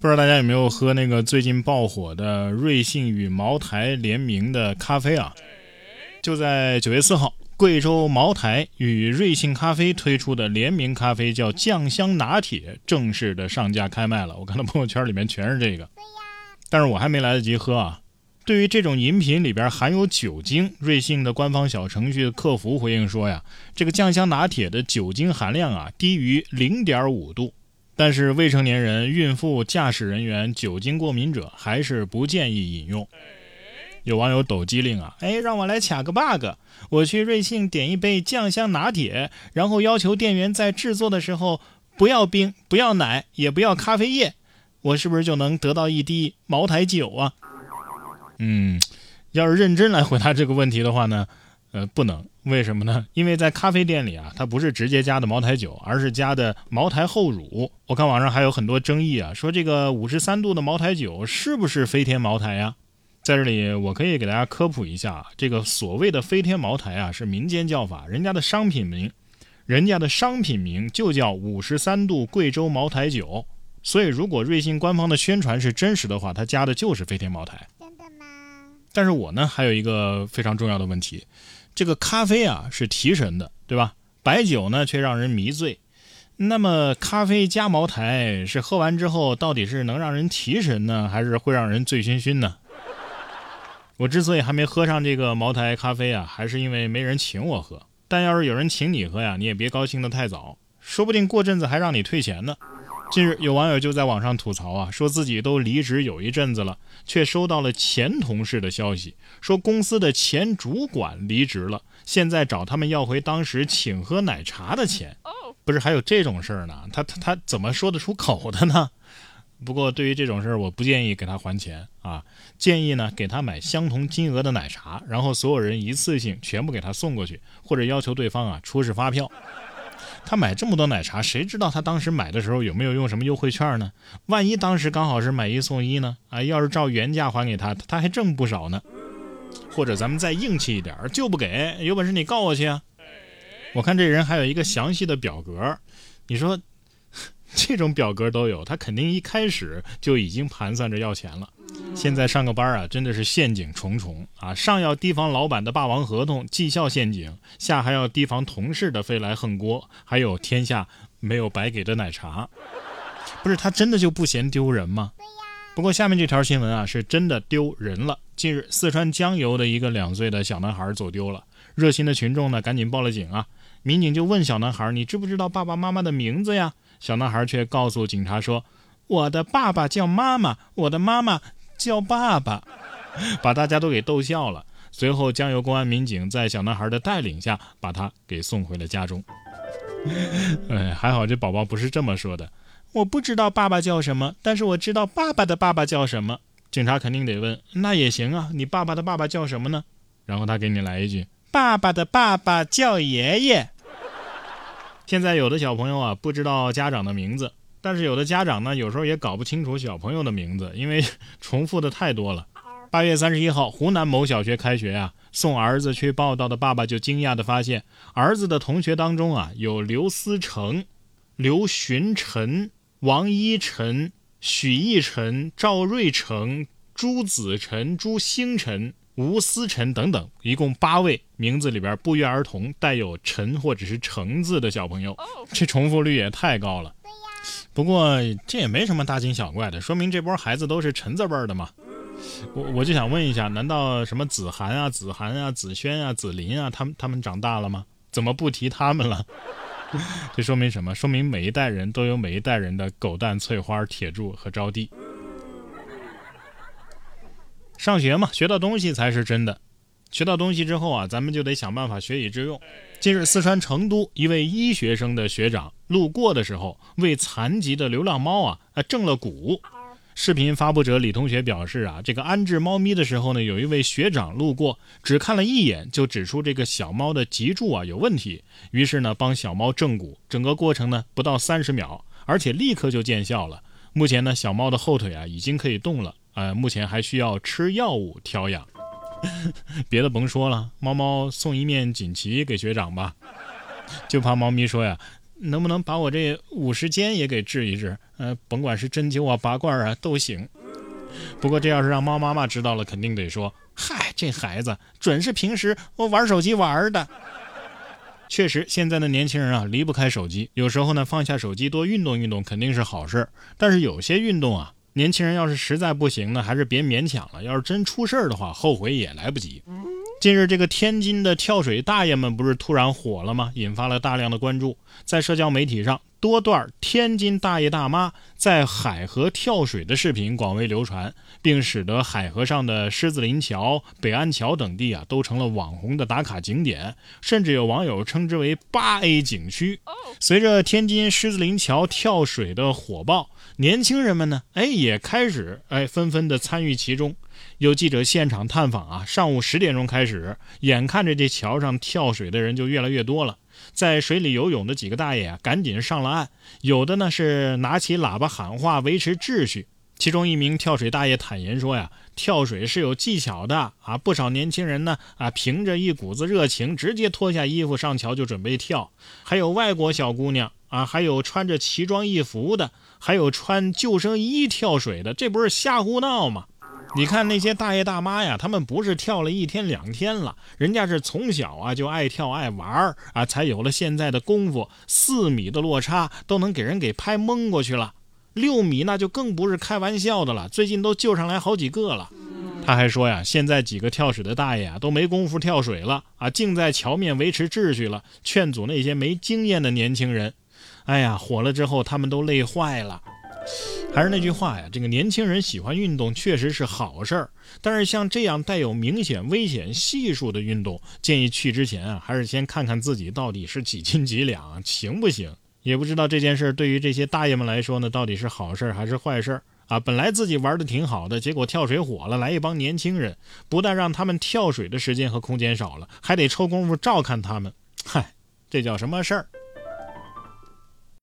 不知道大家有没有喝那个最近爆火的瑞幸与茅台联名的咖啡啊？就在九月四号，贵州茅台与瑞幸咖啡推出的联名咖啡叫酱香拿铁，正式的上架开卖了。我看到朋友圈里面全是这个，但是我还没来得及喝啊。对于这种饮品里边含有酒精，瑞幸的官方小程序客服回应说呀，这个酱香拿铁的酒精含量啊低于零点五度。但是未成年人、孕妇、驾驶人员、酒精过敏者还是不建议饮用。有网友抖机灵啊，哎，让我来卡个 bug，我去瑞幸点一杯酱香拿铁，然后要求店员在制作的时候不要冰、不要奶、也不要咖啡液，我是不是就能得到一滴茅台酒啊？嗯，要是认真来回答这个问题的话呢？呃，不能，为什么呢？因为在咖啡店里啊，它不是直接加的茅台酒，而是加的茅台后乳。我看网上还有很多争议啊，说这个五十三度的茅台酒是不是飞天茅台呀？在这里，我可以给大家科普一下，这个所谓的飞天茅台啊，是民间叫法，人家的商品名，人家的商品名就叫五十三度贵州茅台酒。所以，如果瑞幸官方的宣传是真实的话，它加的就是飞天茅台。但是我呢，还有一个非常重要的问题。这个咖啡啊是提神的，对吧？白酒呢却让人迷醉。那么咖啡加茅台是喝完之后到底是能让人提神呢，还是会让人醉醺醺呢？我之所以还没喝上这个茅台咖啡啊，还是因为没人请我喝。但要是有人请你喝呀，你也别高兴得太早，说不定过阵子还让你退钱呢。近日，有网友就在网上吐槽啊，说自己都离职有一阵子了，却收到了前同事的消息，说公司的前主管离职了，现在找他们要回当时请喝奶茶的钱。不是还有这种事儿呢？他他他怎么说得出口的呢？不过对于这种事儿，我不建议给他还钱啊，建议呢给他买相同金额的奶茶，然后所有人一次性全部给他送过去，或者要求对方啊出示发票。他买这么多奶茶，谁知道他当时买的时候有没有用什么优惠券呢？万一当时刚好是买一送一呢？啊，要是照原价还给他，他还挣不少呢。或者咱们再硬气一点，就不给，有本事你告我去啊！我看这人还有一个详细的表格，你说 这种表格都有，他肯定一开始就已经盘算着要钱了。现在上个班啊，真的是陷阱重重啊！上要提防老板的霸王合同、绩效陷阱，下还要提防同事的飞来横锅，还有天下没有白给的奶茶。不是他真的就不嫌丢人吗？不过下面这条新闻啊，是真的丢人了。近日，四川江油的一个两岁的小男孩走丢了，热心的群众呢赶紧报了警啊。民警就问小男孩：“你知不知道爸爸妈妈的名字呀？”小男孩却告诉警察说：“我的爸爸叫妈妈，我的妈妈。”叫爸爸，把大家都给逗笑了。随后，江油公安民警在小男孩的带领下，把他给送回了家中。哎，还好这宝宝不是这么说的。我不知道爸爸叫什么，但是我知道爸爸的爸爸叫什么。警察肯定得问，那也行啊，你爸爸的爸爸叫什么呢？然后他给你来一句：爸爸的爸爸叫爷爷。现在有的小朋友啊，不知道家长的名字。但是有的家长呢，有时候也搞不清楚小朋友的名字，因为 重复的太多了。八月三十一号，湖南某小学开学啊，送儿子去报道的爸爸就惊讶地发现，儿子的同学当中啊，有刘思成、刘寻晨、王一晨、许逸晨、赵瑞成、朱子晨、朱星辰、吴思辰等等，一共八位名字里边不约而同带有“陈”或者是“成”字的小朋友，这重复率也太高了。不过这也没什么大惊小怪的，说明这波孩子都是陈字辈的嘛。我我就想问一下，难道什么子涵啊、子涵啊、子轩啊、子林啊，他们他们长大了吗？怎么不提他们了？这说明什么？说明每一代人都有每一代人的狗蛋、翠花、铁柱和招娣。上学嘛，学到东西才是真的。学到东西之后啊，咱们就得想办法学以致用。近日，四川成都一位医学生的学长路过的时候，为残疾的流浪猫啊啊正了骨。视频发布者李同学表示啊，这个安置猫咪的时候呢，有一位学长路过，只看了一眼就指出这个小猫的脊柱啊有问题，于是呢帮小猫正骨，整个过程呢不到三十秒，而且立刻就见效了。目前呢小猫的后腿啊已经可以动了，呃，目前还需要吃药物调养。别的甭说了，猫猫送一面锦旗给学长吧，就怕猫咪说呀，能不能把我这五十肩也给治一治？呃，甭管是针灸啊、拔罐啊都行。不过这要是让猫妈妈知道了，肯定得说：“嗨，这孩子准是平时我玩手机玩的。”确实，现在的年轻人啊离不开手机，有时候呢放下手机多运动运动肯定是好事但是有些运动啊，年轻人要是实在不行呢，还是别勉强了。要是真出事儿的话，后悔也来不及。近日，这个天津的跳水大爷们不是突然火了吗？引发了大量的关注，在社交媒体上。多段天津大爷大妈在海河跳水的视频广为流传，并使得海河上的狮子林桥、北安桥等地啊都成了网红的打卡景点，甚至有网友称之为“八 A 景区”。随着天津狮子林桥跳水的火爆，年轻人们呢，哎，也开始哎纷纷的参与其中。有记者现场探访啊，上午十点钟开始，眼看着这桥上跳水的人就越来越多了。在水里游泳的几个大爷啊，赶紧上了岸。有的呢是拿起喇叭喊话维持秩序。其中一名跳水大爷坦言说呀：“跳水是有技巧的啊，不少年轻人呢啊，凭着一股子热情，直接脱下衣服上桥就准备跳。还有外国小姑娘啊，还有穿着奇装异服的，还有穿救生衣跳水的，这不是瞎胡闹吗？”你看那些大爷大妈呀，他们不是跳了一天两天了，人家是从小啊就爱跳爱玩儿啊，才有了现在的功夫。四米的落差都能给人给拍蒙过去了，六米那就更不是开玩笑的了。最近都救上来好几个了。他还说呀，现在几个跳水的大爷啊都没工夫跳水了啊，净在桥面维持秩序了，劝阻那些没经验的年轻人。哎呀，火了之后他们都累坏了。还是那句话呀，这个年轻人喜欢运动确实是好事儿，但是像这样带有明显危险系数的运动，建议去之前啊，还是先看看自己到底是几斤几两，行不行？也不知道这件事对于这些大爷们来说呢，到底是好事儿还是坏事儿啊？本来自己玩的挺好的，结果跳水火了，来一帮年轻人，不但让他们跳水的时间和空间少了，还得抽功夫照看他们，嗨，这叫什么事儿？